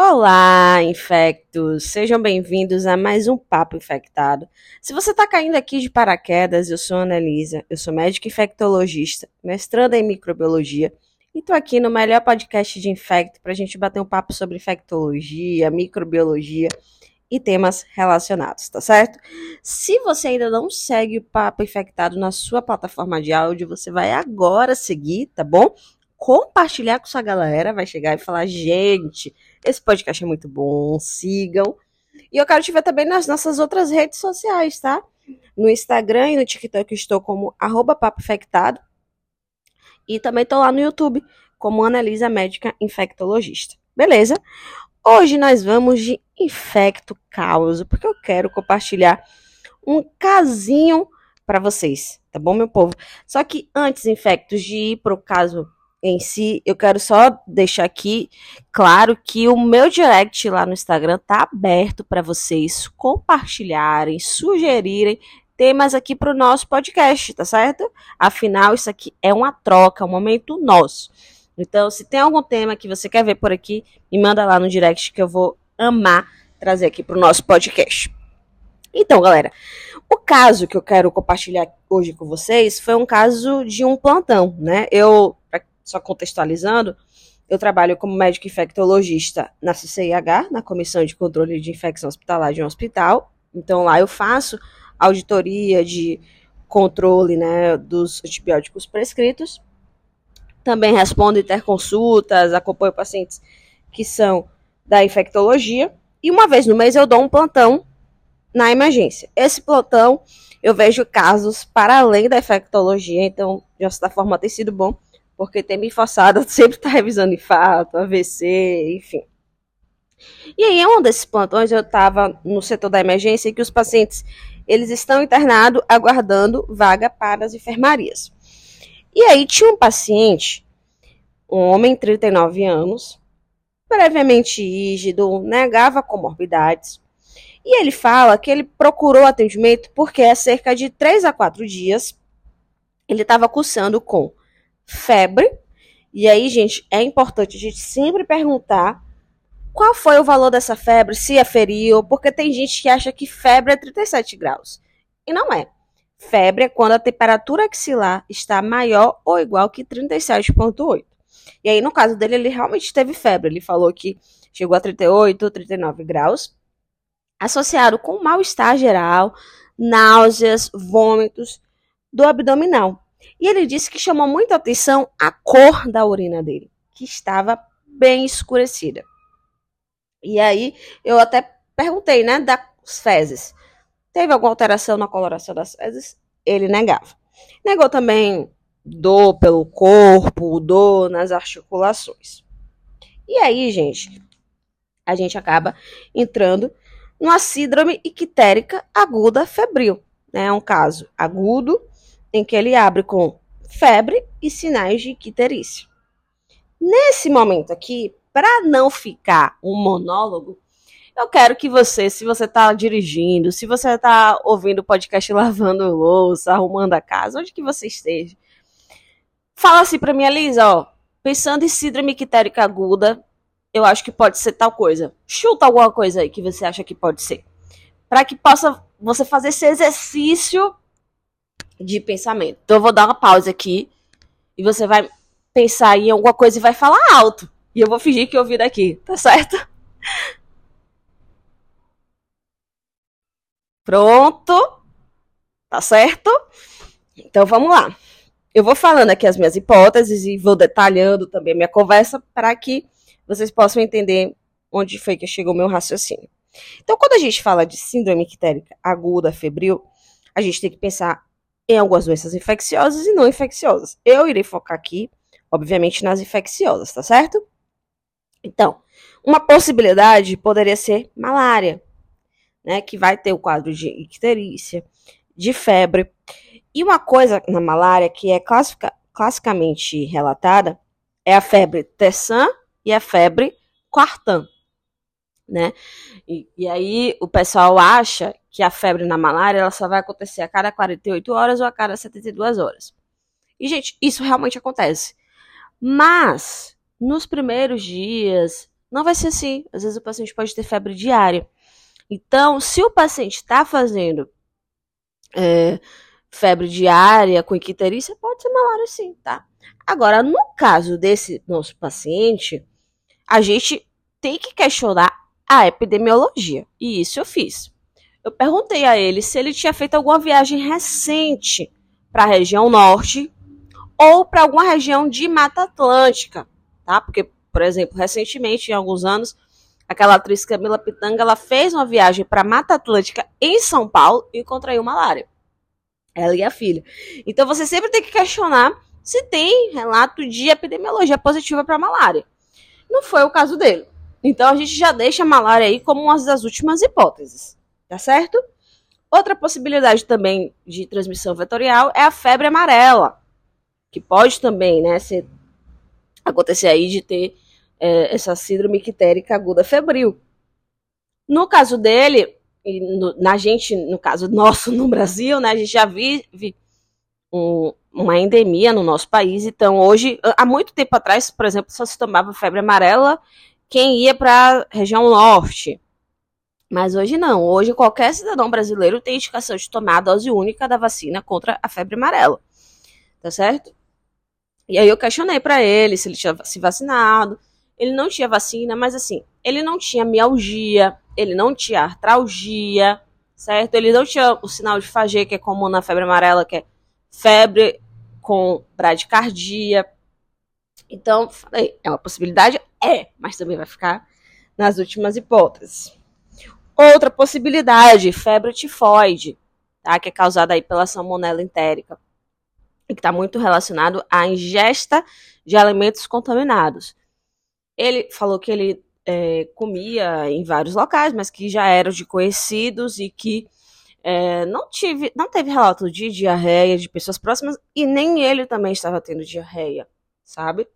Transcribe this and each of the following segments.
Olá, infectos! Sejam bem-vindos a mais um Papo Infectado. Se você está caindo aqui de paraquedas, eu sou a Annalisa, eu sou médica infectologista, mestranda em microbiologia e estou aqui no melhor podcast de infecto para a gente bater um papo sobre infectologia, microbiologia e temas relacionados, tá certo? Se você ainda não segue o Papo Infectado na sua plataforma de áudio, você vai agora seguir, tá bom? Compartilhar com sua galera, vai chegar e falar, gente esse podcast é muito bom, sigam. E eu quero te ver também nas nossas outras redes sociais, tá? No Instagram e no TikTok estou como papofectado. E também estou lá no YouTube como Analisa Médica Infectologista. Beleza? Hoje nós vamos de infecto causa, porque eu quero compartilhar um casinho para vocês, tá bom, meu povo? Só que antes, infectos, de ir pro caso em si, eu quero só deixar aqui claro que o meu direct lá no Instagram tá aberto para vocês compartilharem, sugerirem temas aqui para o nosso podcast, tá certo? Afinal, isso aqui é uma troca, um momento nosso. Então, se tem algum tema que você quer ver por aqui, me manda lá no direct que eu vou amar trazer aqui para o nosso podcast. Então, galera, o caso que eu quero compartilhar hoje com vocês foi um caso de um plantão, né? Eu só contextualizando, eu trabalho como médico infectologista na CCIH, na Comissão de Controle de Infecção Hospitalar de um hospital. Então lá eu faço auditoria de controle né, dos antibióticos prescritos. Também respondo interconsultas, acompanho pacientes que são da infectologia. E uma vez no mês eu dou um plantão na emergência. Esse plantão eu vejo casos para além da infectologia, então de certa forma tem sido bom porque tem me forçado a sempre estar tá revisando infarto, AVC, enfim. E aí, em um desses plantões, eu estava no setor da emergência que os pacientes eles estão internados aguardando vaga para as enfermarias. E aí tinha um paciente, um homem, 39 anos, previamente rígido, negava comorbidades. E ele fala que ele procurou atendimento porque há cerca de 3 a 4 dias ele estava cursando com febre. E aí, gente, é importante a gente sempre perguntar qual foi o valor dessa febre, se aferiu, porque tem gente que acha que febre é 37 graus. E não é. Febre é quando a temperatura axilar está maior ou igual que 37,8. E aí, no caso dele, ele realmente teve febre. Ele falou que chegou a 38 ou 39 graus, associado com mal-estar geral, náuseas, vômitos do abdominal. E ele disse que chamou muita atenção a cor da urina dele, que estava bem escurecida. E aí eu até perguntei, né, das fezes. Teve alguma alteração na coloração das fezes? Ele negava. Negou também dor pelo corpo, dor nas articulações. E aí, gente, a gente acaba entrando numa síndrome ictérica aguda febril. Né? É um caso agudo em que ele abre com febre e sinais de icterícia. Nesse momento aqui, para não ficar um monólogo, eu quero que você, se você está dirigindo, se você está ouvindo o podcast lavando louça, arrumando a casa, onde que você esteja, fala assim para mim, Elisa, ó, pensando em síndrome ictérica aguda, eu acho que pode ser tal coisa. Chuta alguma coisa aí que você acha que pode ser. Para que possa você fazer esse exercício de pensamento. Então eu vou dar uma pausa aqui e você vai pensar em alguma coisa e vai falar alto. E eu vou fingir que eu ouvi daqui, tá certo? Pronto? Tá certo? Então vamos lá. Eu vou falando aqui as minhas hipóteses e vou detalhando também a minha conversa para que vocês possam entender onde foi que chegou o meu raciocínio. Então, quando a gente fala de síndrome ictérica aguda febril, a gente tem que pensar em algumas doenças infecciosas e não infecciosas. Eu irei focar aqui, obviamente, nas infecciosas, tá certo? Então, uma possibilidade poderia ser malária, né, que vai ter o quadro de icterícia, de febre. E uma coisa na malária que é classica, classicamente relatada é a febre Tessan e a febre Quartan, né? E, e aí o pessoal acha que a febre na malária ela só vai acontecer a cada 48 horas ou a cada 72 horas. E, gente, isso realmente acontece. Mas, nos primeiros dias, Não vai ser assim. Às vezes o paciente pode ter febre diária. Então, se o paciente está fazendo é, febre diária com icterícia, pode ser malária sim, tá? Agora, no caso desse nosso paciente, a gente tem que questionar a epidemiologia. E isso eu fiz. Eu perguntei a ele se ele tinha feito alguma viagem recente para a região norte ou para alguma região de Mata Atlântica, tá? Porque, por exemplo, recentemente, em alguns anos, aquela atriz Camila Pitanga, ela fez uma viagem para Mata Atlântica em São Paulo e contraiu malária. Ela e a filha. Então você sempre tem que questionar se tem relato de epidemiologia positiva para malária. Não foi o caso dele. Então a gente já deixa a malária aí como uma das últimas hipóteses, tá certo? Outra possibilidade também de transmissão vetorial é a febre amarela, que pode também, né, ser, acontecer aí de ter é, essa síndrome ictérica aguda febril. No caso dele, e no, na gente, no caso nosso no Brasil, né, a gente já vive um, uma endemia no nosso país. Então, hoje, há muito tempo atrás, por exemplo, só se tomava febre amarela quem ia para a região norte. Mas hoje não. Hoje qualquer cidadão brasileiro tem indicação de tomar a dose única da vacina contra a febre amarela. Tá certo? E aí eu questionei para ele se ele tinha se vacinado. Ele não tinha vacina, mas assim, ele não tinha mialgia, ele não tinha artralgia, certo? Ele não tinha o sinal de Fagê, que é comum na febre amarela, que é febre com bradicardia. Então, falei, é uma possibilidade? É, mas também vai ficar nas últimas hipóteses. Outra possibilidade, febre tifoide, tá? que é causada aí pela salmonela entérica, e que está muito relacionado à ingesta de alimentos contaminados. Ele falou que ele é, comia em vários locais, mas que já eram de conhecidos e que é, não, tive, não teve relato de diarreia de pessoas próximas e nem ele também estava tendo diarreia, sabe?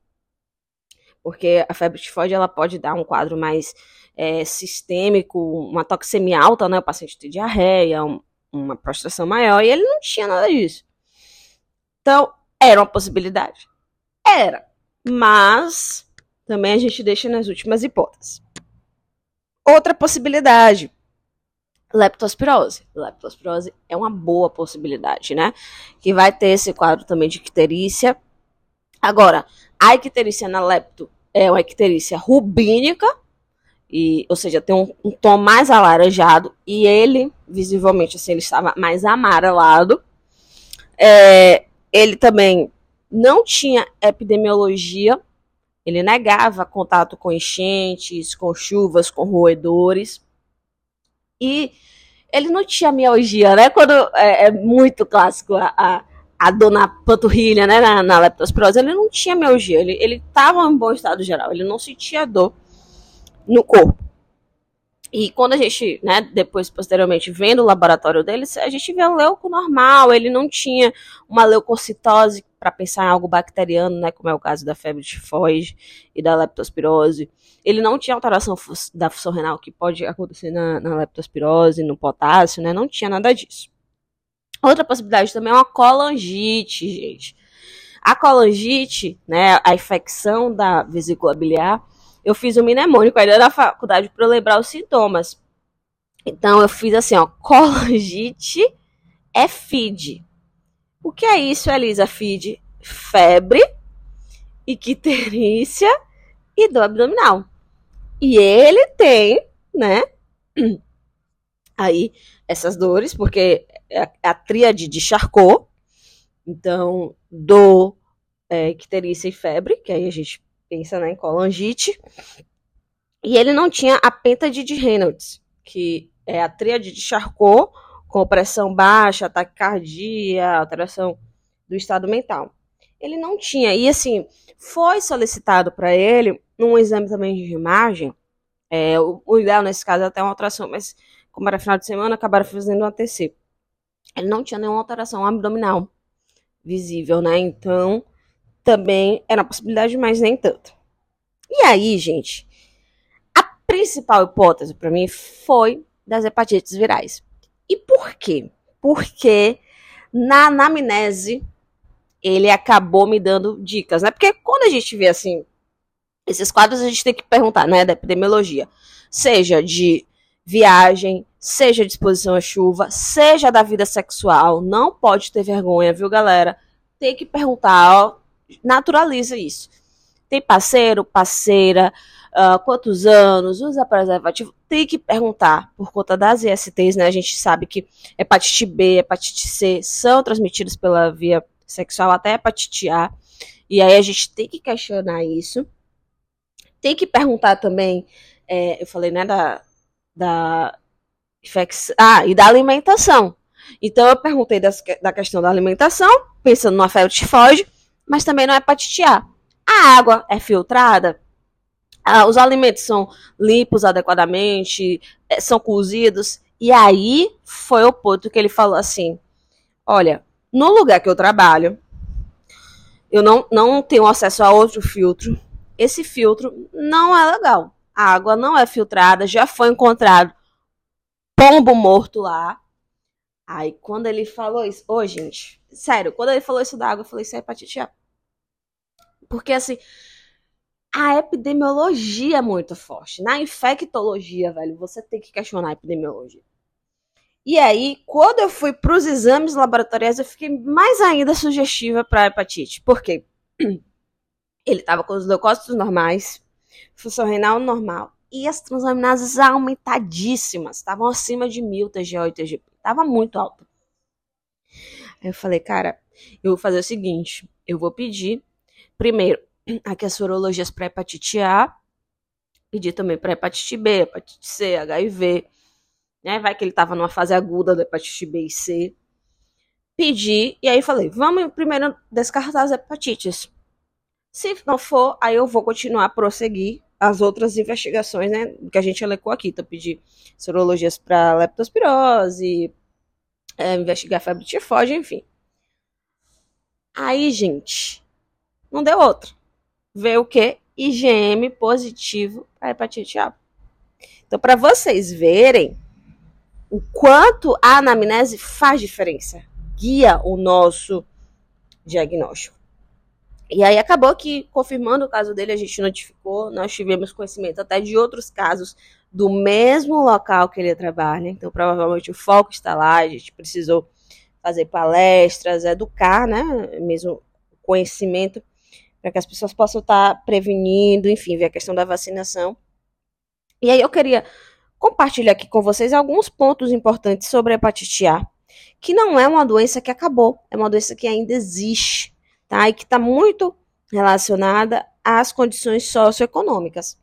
porque a febre tifoide ela pode dar um quadro mais é, sistêmico, uma toxemia alta, né? O paciente tem diarreia, um, uma prostração maior, e ele não tinha nada disso. Então, era uma possibilidade? Era. Mas também a gente deixa nas últimas hipóteses. Outra possibilidade, leptospirose. Leptospirose é uma boa possibilidade, né? Que vai ter esse quadro também de icterícia. Agora, a icterícia na lepto é uma icterícia rubínica, e, ou seja, tem um, um, tom mais alaranjado, e ele, visivelmente, assim, ele estava mais amarelado. É, ele também não tinha epidemiologia, ele negava contato com enchentes, com chuvas, com roedores. E ele não tinha mialgia, né? Quando é, é muito clássico a, a, a dona panturrilha, né, na, na leptospirose, ele não tinha mialgia, ele, ele tava em bom estado geral, ele não sentia dor no corpo. E quando a gente, né, depois, posteriormente, vendo o laboratório dele, a gente vê um leuco normal, ele não tinha uma leucocitose para pensar em algo bacteriano, né, como é o caso da febre tifoide e da leptospirose. Ele não tinha alteração da função renal que pode acontecer na, na leptospirose, no potássio, né, não tinha nada disso. Outra possibilidade também é uma colangite, gente. A colangite, né, a infecção da vesícula biliar, eu fiz um mnemônico ainda da faculdade para lembrar os sintomas. Então eu fiz assim, ó, colangite é FID. O que é isso, Elisa? FID? Febre, icterícia e dor abdominal. E ele tem, né, aí essas dores, porque é a, a tríade de Charcot, então dor, é, icterícia e febre, que aí a gente pensa né, em colangite, e ele não tinha a pentade de Reynolds, que é a tríade de Charcot, com pressão baixa, taquicardia, alteração do estado mental. Ele não tinha, e assim, foi solicitado para ele um exame também de imagem, é, o, o ideal nesse caso é até uma alteração, mas como era final de semana, acabaram fazendo um ATC. Ele não tinha nenhuma alteração abdominal visível, né? Então, também era uma possibilidade, mas nem tanto. E aí, gente, a principal hipótese para mim foi das hepatites virais. E por quê? Porque na anamnese ele acabou me dando dicas, né? Porque quando a gente vê assim Esses quadros a gente tem que perguntar, né, da epidemiologia. Seja de viagem, seja de exposição à chuva, seja da vida sexual. Não pode ter vergonha, viu, galera? Tem que perguntar, ó, naturaliza isso. Tem parceiro, parceira, uh, quantos anos, usa preservativo? Tem que perguntar, por conta das ISTs, né? A gente sabe que hepatite B, hepatite C são transmitidas pela via sexual, até hepatite A. E aí a gente tem que questionar isso. Tem que perguntar também, é, eu falei, né, da, da ah, e da alimentação. Então eu perguntei das, da questão da alimentação, pensando numa febre tifoide, mas também não é hepatite A. A água é filtrada? Ah, os alimentos são limpos adequadamente, é, são cozidos. E aí foi o ponto que ele falou assim: olha, no lugar que eu trabalho, eu não, não tenho acesso a outro filtro. Esse filtro não é legal. A água não é filtrada, já foi encontrado pombo morto lá. Aí quando ele falou isso, ô oh, gente, sério, quando ele falou isso da água, eu falei, isso é hepatite A. Porque assim, a epidemiologia é muito forte. Na infectologia, velho, você tem que questionar a epidemiologia. E aí, quando eu fui para os exames laboratoriais, eu fiquei mais ainda sugestiva para hepatite. Por quê? Ele estava com os leucócitos normais, função renal normal, e as transaminases aumentadíssimas, estavam acima de mil TGO e TGP, estava muito alto. Aí eu falei, cara, eu vou fazer o seguinte, eu vou pedir, primeiro, aqui as sorologias para hepatite A, pedir também para hepatite B, hepatite C, HIV, né, vai que ele estava numa fase aguda da hepatite B e C, pedi, e aí falei, vamos primeiro descartar as hepatites. Se não for, aí eu vou continuar a prosseguir as outras investigações, né, que a gente elecou aqui. Então, pedir sorologias para leptospirose, é, investigar febre tifoide, enfim. Aí, gente, não deu outra. Veio o quê? IgM positivo para hepatite A. Então, para vocês verem o quanto a anamnese faz diferença, guia o nosso diagnóstico. E aí acabou que, confirmando o caso dele, a gente notificou, nós tivemos conhecimento até de outros casos do mesmo local que ele trabalha. Então, provavelmente o foco está lá, a gente precisou fazer palestras, educar, né? Mesmo conhecimento, para que as pessoas possam estar prevenindo, enfim, ver a questão da vacinação. E aí eu queria compartilhar aqui com vocês alguns pontos importantes sobre a hepatite A, que não é uma doença que acabou, é uma doença que ainda existe tá? E que está muito relacionada às condições socioeconômicas.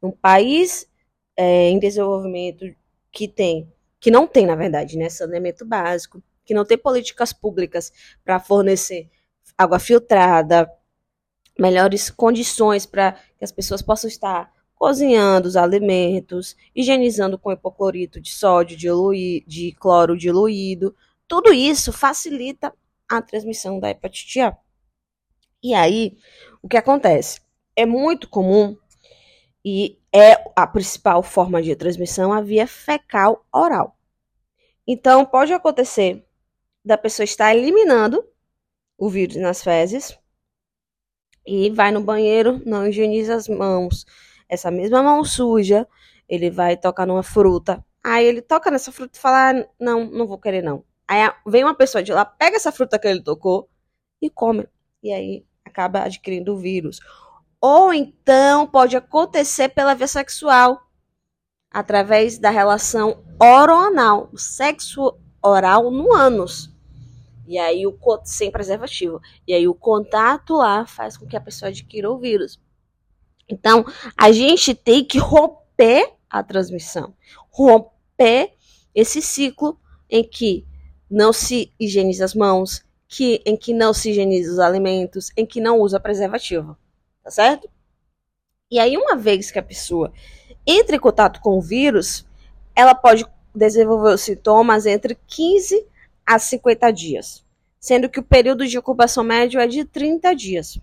Um país é, em desenvolvimento que tem, que não tem, na verdade, né, saneamento básico, que não tem políticas públicas para fornecer água filtrada, melhores condições para que as pessoas possam estar cozinhando os alimentos, higienizando com hipoclorito de sódio, de, de cloro diluído. Tudo isso facilita a transmissão da hepatite A. E aí, o que acontece? É muito comum e é a principal forma de transmissão a via fecal oral. Então, pode acontecer da pessoa estar eliminando o vírus nas fezes e vai no banheiro, não higieniza as mãos. Essa mesma mão suja, ele vai tocar numa fruta. Aí ele toca nessa fruta e fala: ah, Não, não vou querer não. Aí vem uma pessoa de lá, pega essa fruta que ele tocou e come. E aí acaba adquirindo o vírus. Ou então pode acontecer pela via sexual, através da relação oroanal, sexo oral no ânus. E aí o sem preservativo. E aí o contato lá faz com que a pessoa adquira o vírus. Então, a gente tem que romper a transmissão, romper esse ciclo em que não se higieniza as mãos, que, em que não se higieniza os alimentos, em que não usa preservativo, tá certo? E aí, uma vez que a pessoa entra em contato com o vírus, ela pode desenvolver os sintomas entre 15 a 50 dias, sendo que o período de incubação médio é de 30 dias.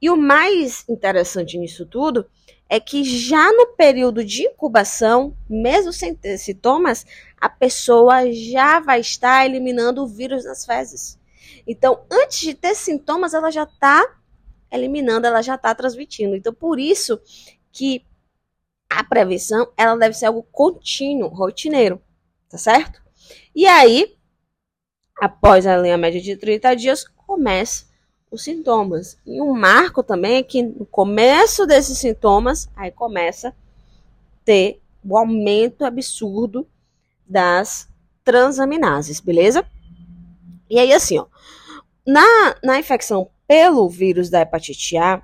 E o mais interessante nisso tudo é que já no período de incubação, mesmo sem ter sintomas, a pessoa já vai estar eliminando o vírus nas fezes. Então, antes de ter sintomas, ela já está eliminando, ela já está transmitindo. Então, por isso que a prevenção, ela deve ser algo contínuo, rotineiro, tá certo? E aí, após a linha média de 30 dias, começa os sintomas. E um marco também é que no começo desses sintomas, aí começa a ter o aumento absurdo das transaminases, beleza? E aí, assim, ó, na, na infecção pelo vírus da hepatite A,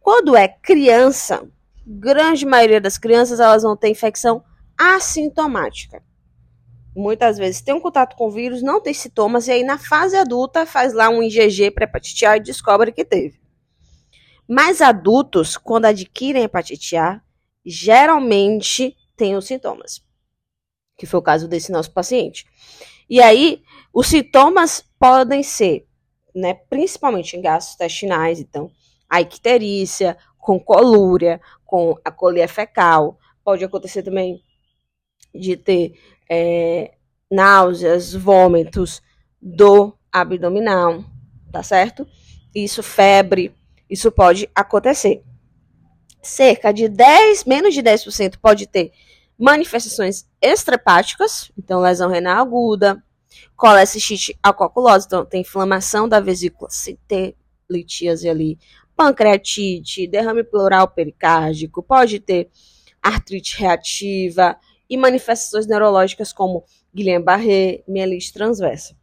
quando é criança, grande maioria das crianças elas vão ter infecção assintomática. Muitas vezes tem um contato com o vírus, não tem sintomas, e aí na fase adulta faz lá um IgG para hepatite A e descobre que teve. Mas adultos, quando adquirem hepatite A, geralmente têm os sintomas, que foi o caso desse nosso paciente. E aí, os sintomas podem ser, né, principalmente em gastrointestinais, então, a icterícia, com colúria, com a colia fecal, pode acontecer também de ter é, náuseas, vômitos do abdominal, tá certo? Isso, febre, isso pode acontecer. Cerca de 10, menos de 10% pode ter manifestações extrahepáticas, então lesão renal aguda, colecistite alcoculose, então tem inflamação da vesícula, se ter litíase ali, pancreatite, derrame pleural pericárdico, pode ter artrite reativa e manifestações neurológicas como Guillain-Barré, mielite transversa.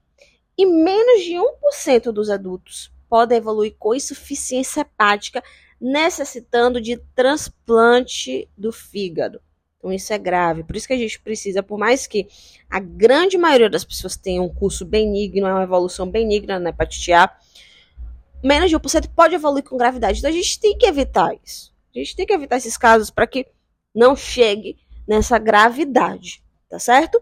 E menos de 1% dos adultos podem evoluir com insuficiência hepática, necessitando de transplante do fígado. Então isso é grave. Por isso que a gente precisa, por mais que a grande maioria das pessoas tenha um curso benigno, é uma evolução benigna na hepatite A, menos de 1% pode evoluir com gravidade. Então a gente tem que evitar isso. A gente tem que evitar esses casos para que não chegue nessa gravidade, tá certo?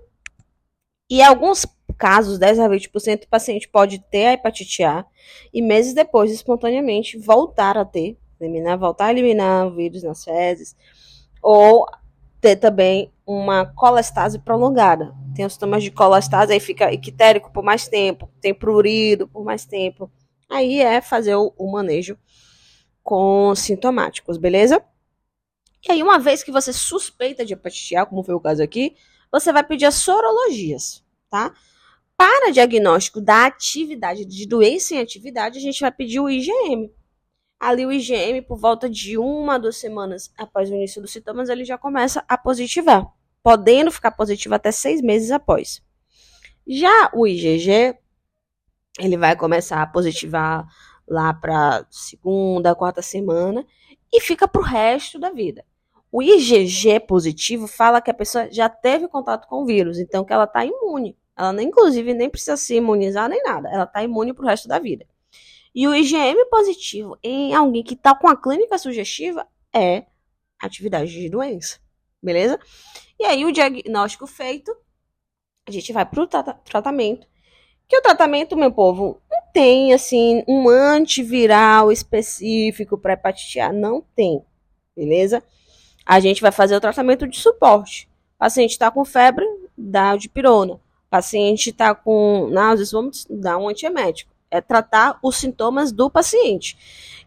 E alguns casos, 10 a 20%, o paciente pode ter a hepatite A e meses depois, espontaneamente, voltar a ter, eliminar, voltar a eliminar o vírus nas fezes, ou ter também uma colestase prolongada. Tem os sintomas de colestase, aí fica ictérico por mais tempo, tem prurido por mais tempo. Aí é fazer o, o manejo com sintomáticos, beleza? E aí, uma vez que você suspeita de hepatite A, como foi o caso aqui, você vai pedir as sorologias, tá? Para diagnóstico da atividade, de doença em atividade, a gente vai pedir o IgM. Ali o IgM, por volta de uma, duas semanas após o início dos sintomas, ele já começa a positivar, podendo ficar positivo até seis meses após. Já o IgG, ele vai começar a positivar lá para segunda, quarta semana e fica para o resto da vida. O IgG positivo fala que a pessoa já teve contato com o vírus, então que ela está imune. Ela, inclusive, nem precisa se imunizar nem nada. Ela está imune para o resto da vida. E o IgM positivo em alguém que está com a clínica sugestiva é atividade de doença. Beleza? E aí, o diagnóstico feito, a gente vai para o tratamento. Que o tratamento, meu povo, não tem, assim, um antiviral específico para hepatite A. Não tem. Beleza? A gente vai fazer o tratamento de suporte. O paciente está com febre, dá o dipirona. O paciente está com náuseas, vamos dar um antiemético. É tratar os sintomas do paciente.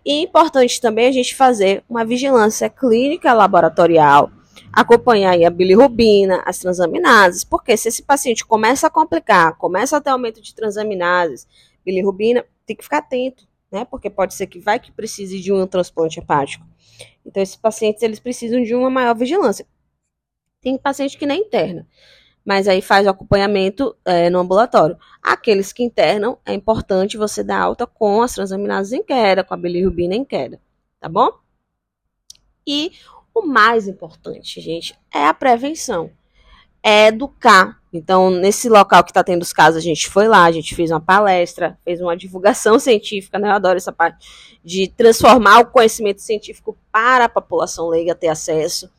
E é importante também a gente fazer uma vigilância clínica laboratorial, acompanhar a bilirrubina, as transaminases, porque se esse paciente começa a complicar, começa a ter aumento de transaminases, bilirrubina, tem que ficar atento, né? Porque pode ser que vai que precise de um transplante hepático. Então, esses pacientes eles precisam de uma maior vigilância. Tem paciente que nem interna, mas aí faz o acompanhamento é, no ambulatório. Aqueles que internam, é importante você dar alta com as transaminases em queda, com a bilirrubina em queda, tá bom? E o mais importante, gente, é a prevenção. É educar. Então, nesse local que está tendo os casos, a gente foi lá, a gente fez uma palestra, fez uma divulgação científica, né? Eu adoro essa parte de transformar o conhecimento científico para a população leiga ter acesso.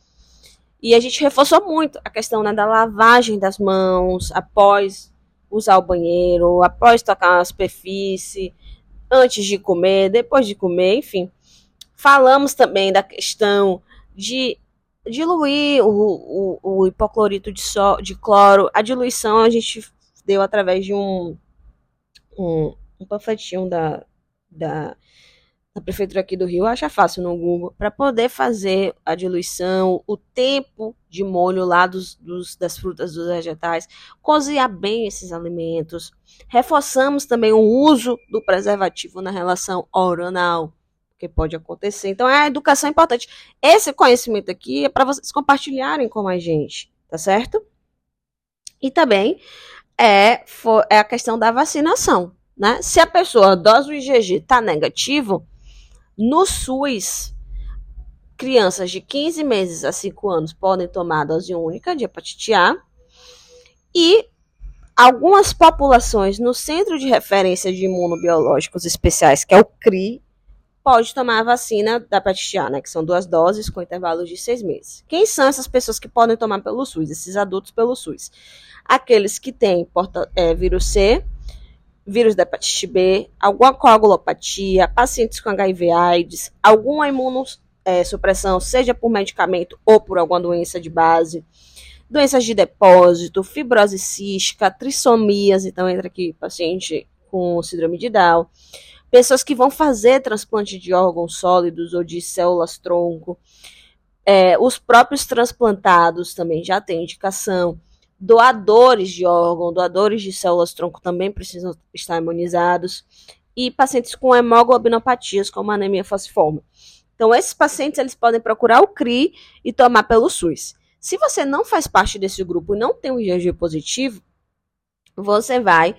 E a gente reforçou muito a questão né, da lavagem das mãos após usar o banheiro, após tocar a superfície, antes de comer, depois de comer, enfim. Falamos também da questão de diluir o, o, o hipoclorito de, so, de cloro. A diluição a gente deu através de um, um, um panfletinho da, da da prefeitura aqui do Rio, acha fácil no Google, para poder fazer a diluição, o tempo de molho lá dos, dos, das frutas, dos vegetais, cozinhar bem esses alimentos. Reforçamos também o uso do preservativo na relação oral, que pode acontecer. Então, a educação é importante. Esse conhecimento aqui é para vocês compartilharem com a gente, tá certo? E também é, for, é a questão da vacinação. Né? Se a pessoa, dose do IgG está negativo, no SUS, crianças de 15 meses a 5 anos podem tomar a dose única de hepatite A. E algumas populações no Centro de Referência de Imunobiológicos Especiais, que é o CRI, pode tomar a vacina da hepatite A, né, que são duas doses com intervalos de seis meses. Quem são essas pessoas que podem tomar pelo SUS, esses adultos pelo SUS? Aqueles que têm porta, é, vírus C, vírus da hepatite B, alguma coagulopatia, pacientes com HIV AIDS, alguma imunossupressão, seja por medicamento ou por alguma doença de base, doenças de depósito, fibrose cística, trissomias, então entra aqui paciente com síndrome de Down, pessoas que vão fazer transplante de órgãos sólidos ou de células tronco, é, os próprios transplantados também já têm indicação, doadores de órgão, doadores de células tronco também precisam estar imunizados, e pacientes com hemoglobinopatias, como anemia falciforme. Então, esses pacientes eles podem procurar o CRI e tomar pelo SUS. Se você não faz parte desse grupo e não tem um IgG positivo, você vai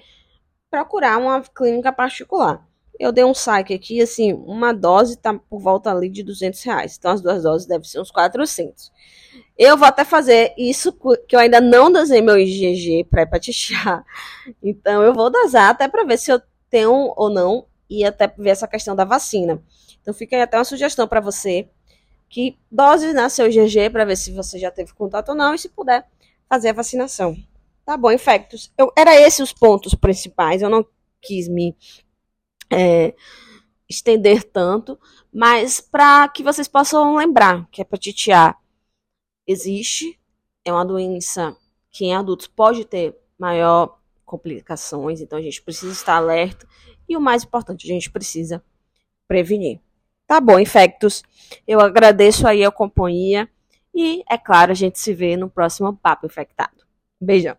procurar uma clínica particular. Eu dei um saque aqui, assim, uma dose tá por volta ali de 200 reais. Então, as duas doses devem ser uns 400. Eu vou até fazer isso, que eu ainda não dosei meu IgG A. Então, eu vou dosar até para ver se eu tenho ou não, e até ver essa questão da vacina. Então, fica aí até uma sugestão para você, que dose né, seu IgG para ver se você já teve contato ou não, e se puder, fazer a vacinação. Tá bom, infectos. Eu, era esses os pontos principais, eu não quis me é, estender tanto, mas para que vocês possam lembrar que a hepatite A existe, é uma doença que em adultos pode ter maior complicações, então a gente precisa estar alerta e o mais importante, a gente precisa prevenir. Tá bom, infectos. Eu agradeço aí a companhia e, é claro, a gente se vê no próximo Papo Infectado. Beijão.